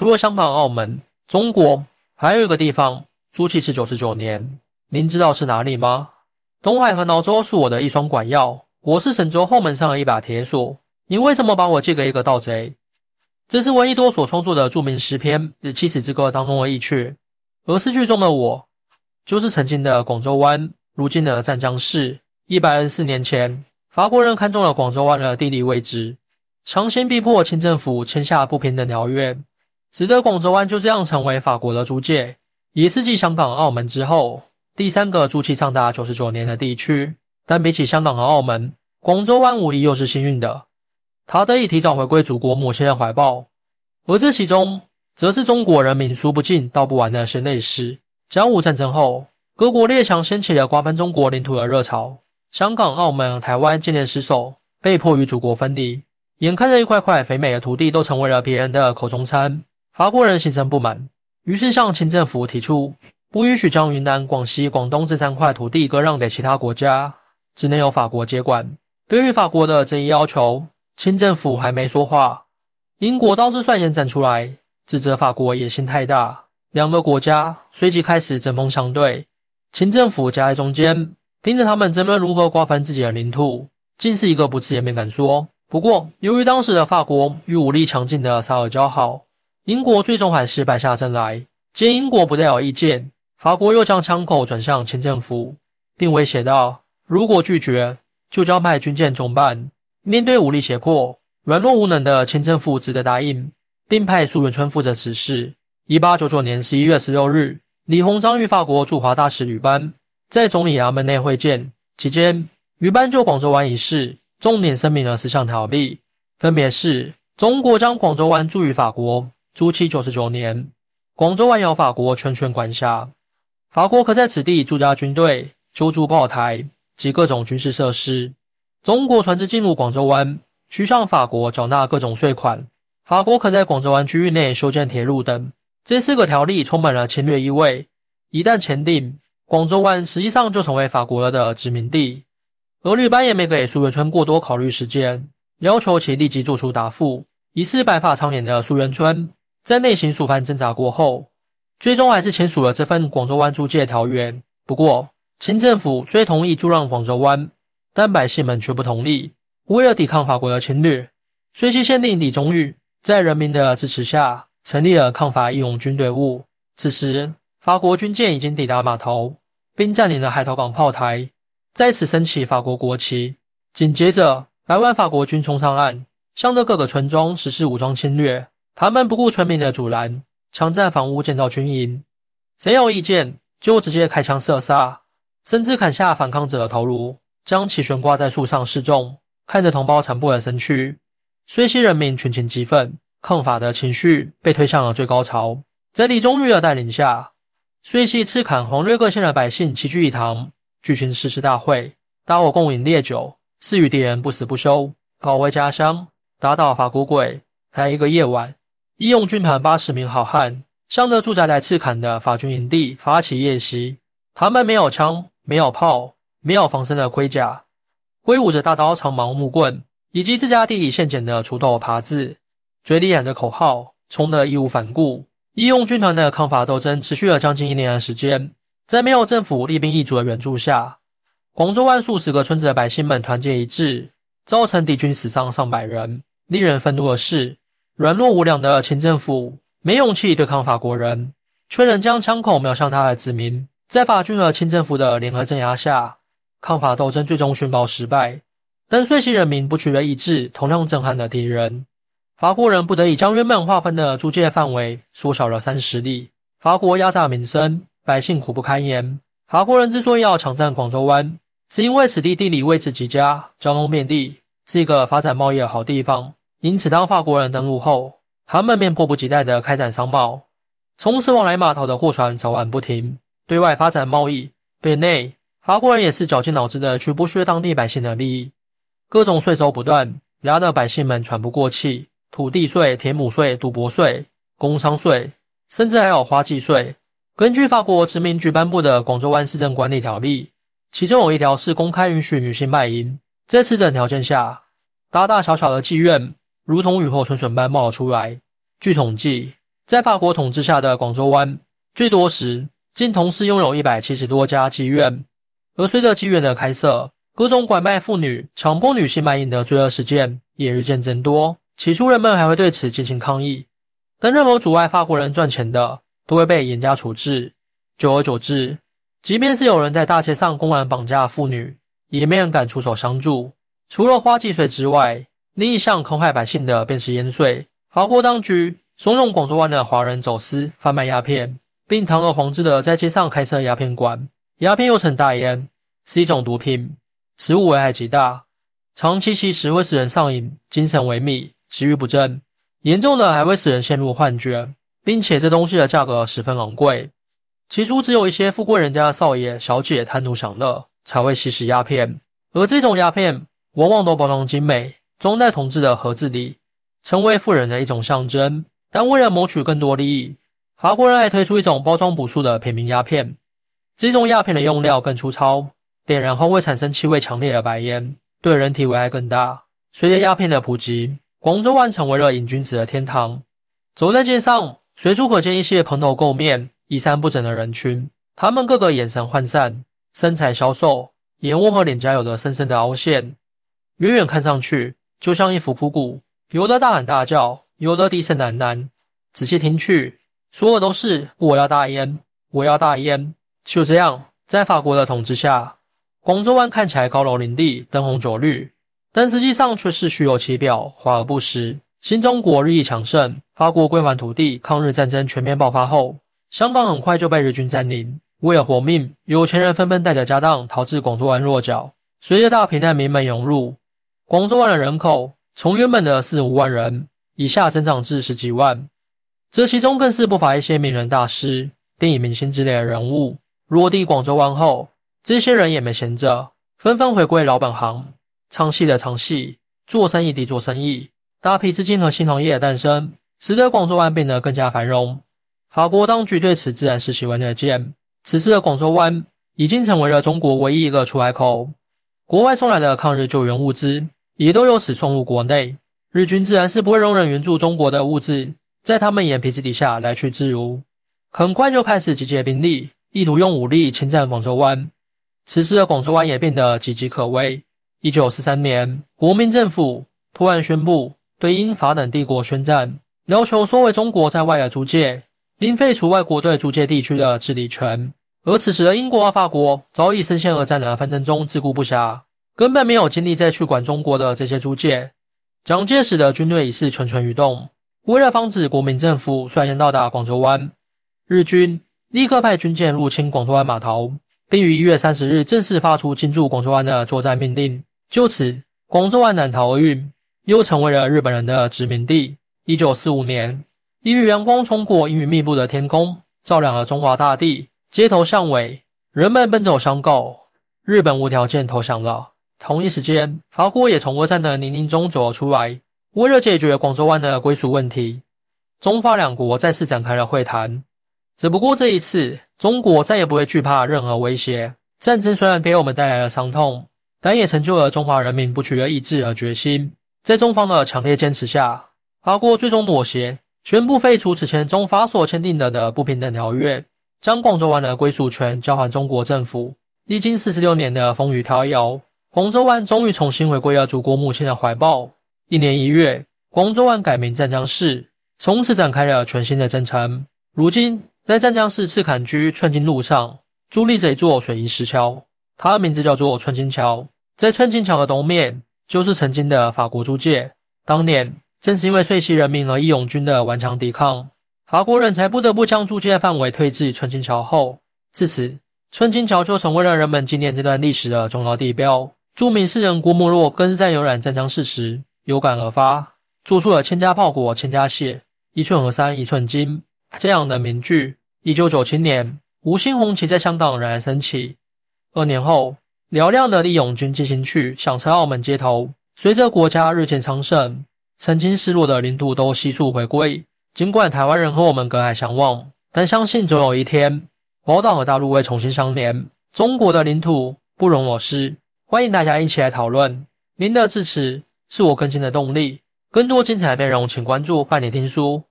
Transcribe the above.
除了香港、澳门，中国还有一个地方租期是九十九年，您知道是哪里吗？东海和挠州是我的一双管钥，我是神州后门上的一把铁锁。你为什么把我借给一个盗贼？这是闻一多所创作的著名诗篇《日七死之歌》当中的一阙，而诗句中的我，就是曾经的广州湾，如今的湛江市。一百二十四年前，法国人看中了广州湾的地理位置，强行逼迫清政府签下不平等条约。使得广州湾就这样成为法国的租界，也是继香港、澳门之后第三个租期长达九十九年的地区。但比起香港和澳门，广州湾无疑又是幸运的，它得以提早回归祖国母亲的怀抱。而这其中，则是中国人民数不尽、道不完的血泪史。甲午战争后，各国列强掀起了瓜分中国领土的热潮，香港、澳门、台湾渐渐失守，被迫与祖国分离。眼看着一块块肥美的土地都成为了别人的口中餐。法国人心生不满，于是向清政府提出，不允许将云南、广西、广东这三块土地割让给其他国家，只能由法国接管。对于法国的这一要求，清政府还没说话，英国倒是率先站出来，指责法国野心太大。两个国家随即开始针锋相对，清政府夹在中间，盯着他们争论如何瓜分自己的领土，竟是一个不字也没敢说。不过，由于当时的法国与武力强劲的萨尔交好。英国最终还是败下阵来。见英国不再有意见，法国又将枪口转向清政府，并威胁道：“如果拒绝，就将派军舰中办。”面对武力胁迫，软弱无能的清政府只得答应，并派苏元春负责此事。一八九九年十一月十六日，李鸿章与法国驻华大使吕班在总理衙门内会见期间，吕班就广州湾一事重点声明了四项条例，分别是：中国将广州湾租予法国。租期九十九年，广州湾由法国全权管辖，法国可在此地驻扎军队、修筑炮台及各种军事设施。中国船只进入广州湾，需向法国缴纳各种税款。法国可在广州湾区域内修建铁路等。这四个条例充满了侵略意味。一旦签订，广州湾实际上就成为法国的殖民地。而吕班也没给苏元春过多考虑时间，要求其立即做出答复。疑似白发苍脸的苏元春。在内心数番挣扎过后，最终还是签署了这份广州湾租界条约。不过，清政府虽同意租让广州湾，但百姓们却不同意。为了抵抗法国的侵略，遂西县令李宗玉在人民的支持下，成立了抗法义勇军队伍。此时，法国军舰已经抵达码头，并占领了海头港炮台，在此升起法国国旗。紧接着，百万法国军冲上岸，向着各个村庄实施武装侵略。他们不顾村民的阻拦，抢占房屋，建造军营。谁有意见，就直接开枪射杀，甚至砍下反抗者的头颅，将其悬挂在树上示众。看着同胞残破的身躯，遂西人民群情激愤，抗法的情绪被推向了最高潮。在李宗玉的带领下，遂西赤坎、黄瑞各县的百姓齐聚一堂，举行誓师大会，大伙共饮烈酒，誓与敌人不死不休，保卫家乡，打倒法国鬼。在一个夜晚。义勇军团八十名好汉向着驻扎在赤坎的法军营地发起夜袭。他们没有枪，没有炮，没有防身的盔甲，挥舞着大刀、长矛、木棍，以及自家地里现捡的锄头、耙子，嘴里喊着口号，冲得义无反顾。义勇军团的抗法斗争持续了将近一年的时间。在没有政府厉兵役卒的援助下，广州湾数十个村子的百姓们团结一致，造成敌军死伤上百人。令人愤怒的是。软弱无良的清政府没勇气对抗法国人，却仍将枪口瞄向他的子民。在法军和清政府的联合镇压下，抗法斗争最终宣告失败。但遂西人民不屈的意志同样震撼了敌人。法国人不得已将原本划分的租界范围缩小了三十里。法国压榨民生，百姓苦不堪言。法国人之所以要抢占广州湾，是因为此地地理位置极佳，交通便利，是一个发展贸易的好地方。因此，当法国人登陆后，他们便迫不及待地开展商贸。从此，往来码头的货船早晚不停，对外发展贸易；对内，法国人也是绞尽脑汁地去剥削当地百姓的利益，各种税收不断，压得百姓们喘不过气。土地税、田亩税、赌博税、工商税，甚至还有花季税。根据法国殖民局颁布的《广州湾市政管理条例》，其中有一条是公开允许女性卖淫。在此等条件下，大大小小的妓院。如同雨后春笋般冒了出来。据统计，在法国统治下的广州湾，最多时竟同时拥有一百七十多家妓院。而随着妓院的开设，各种拐卖妇女、强迫女性卖淫的罪恶事件也日渐增多。起初，人们还会对此进行抗议，但任何阻碍法国人赚钱的，都会被严加处置。久而久之，即便是有人在大街上公然绑架妇女，也没人敢出手相助。除了花季税之外，另一项坑害百姓的便是烟税。法国当局怂恿广州湾的华人走私贩卖鸦片，并堂而皇之的在街上开设鸦片馆。鸦片又称大烟，是一种毒品，此物危害极大，长期吸食会使人上瘾、精神萎靡。食欲不振，严重的还会使人陷入幻觉，并且这东西的价格十分昂贵。起初只有一些富贵人家的少爷小姐贪图享乐才会吸食鸦片，而这种鸦片往往都包装精美，中代统治的盒子里，成为富人的一种象征。但为了谋取更多利益，法国人还推出一种包装朴素的平民鸦片。这种鸦片的用料更粗糙，点燃后会产生气味强烈的白烟，对人体危害更大。随着鸦片的普及，广州湾成为了瘾君子的天堂。走在街上，随处可见一些蓬头垢面、衣衫不整的人群。他们个个眼神涣散，身材消瘦，眼窝和脸颊有着深深的凹陷，远远看上去就像一副枯骨。有的大喊大叫，有的低声喃喃。仔细听去，说的都是“我要大烟，我要大烟”。就这样，在法国的统治下，广州湾看起来高楼林立、灯红酒绿。但实际上却是虚有其表，华而不实。新中国日益强盛，法国归还土地，抗日战争全面爆发后，香港很快就被日军占领。为了活命，有钱人纷纷带着家当逃至广州湾落脚。随着大批难民们涌入，广州湾的人口从原本的四五万人，以下增长至十几万。这其中更是不乏一些名人大师、电影明星之类的人物。落地广州湾后，这些人也没闲着，纷纷回归老本行。唱戏的唱戏，做生意的做生意，大批资金和新行业的诞生，使得广州湾变得更加繁荣。法国当局对此自然是喜闻乐见。此时的广州湾已经成为了中国唯一一个出海口，国外送来的抗日救援物资也都由此送入国内。日军自然是不会容忍援助中国的物资在他们眼皮子底下来去自如，很快就开始集结兵力，意图用武力侵占广州湾。此时的广州湾也变得岌岌可危。一九四三年，国民政府突然宣布对英法等帝国宣战，要求收回中国在外的租界，并废除外国对租界地区的治理权。而此时的英国和法国早已深陷二战的纷争中，自顾不暇，根本没有精力再去管中国的这些租界。蒋介石的军队已是蠢蠢欲动。为了防止国民政府率先到达广州湾，日军立刻派军舰入侵广州湾码头，并于一月三十日正式发出进驻广州湾的作战命令。就此，广州湾难逃厄运，又成为了日本人的殖民地。一九四五年，一缕阳光冲过阴云密布的天空，照亮了中华大地。街头巷尾，人们奔走相告，日本无条件投降了。同一时间，法国也从二战的泥泞中走了出来。为了解决广州湾的归属问题，中法两国再次展开了会谈。只不过这一次，中国再也不会惧怕任何威胁。战争虽然给我们带来了伤痛。但也成就了中华人民不屈的意志和决心。在中方的强烈坚持下，法国最终妥协，宣布废除此前中法所签订的的不平等条约，将广州湾的归属权交还中国政府。历经四十六年的风雨飘摇，广州湾终于重新回归了祖国母亲的怀抱。一年一月，广州湾改名湛江市，从此展开了全新的征程。如今，在湛江市赤坎区寸金路上，伫立着一座水泥石桥。它的名字叫做寸金桥，在寸金桥的东面就是曾经的法国租界。当年正是因为遂溪人民和义勇军的顽强抵抗，法国人才不得不将租界范围推至寸金桥后。自此，寸金桥就成为了人们纪念这段历史的重要地标。著名诗人郭沫若更是在游览湛江市时有感而发，做出了“千家炮火千家血，一寸河山一寸金”这样的名句。一九九七年，五星红旗在香港冉冉升起。二年后，嘹亮的义勇军进行曲响彻澳门街头。随着国家日渐昌盛，曾经失落的领土都悉数回归。尽管台湾人和我们隔海相望，但相信总有一天，宝岛和大陆会重新相连。中国的领土不容我失。欢迎大家一起来讨论。您的支持是我更新的动力。更多精彩内容，请关注半点听书。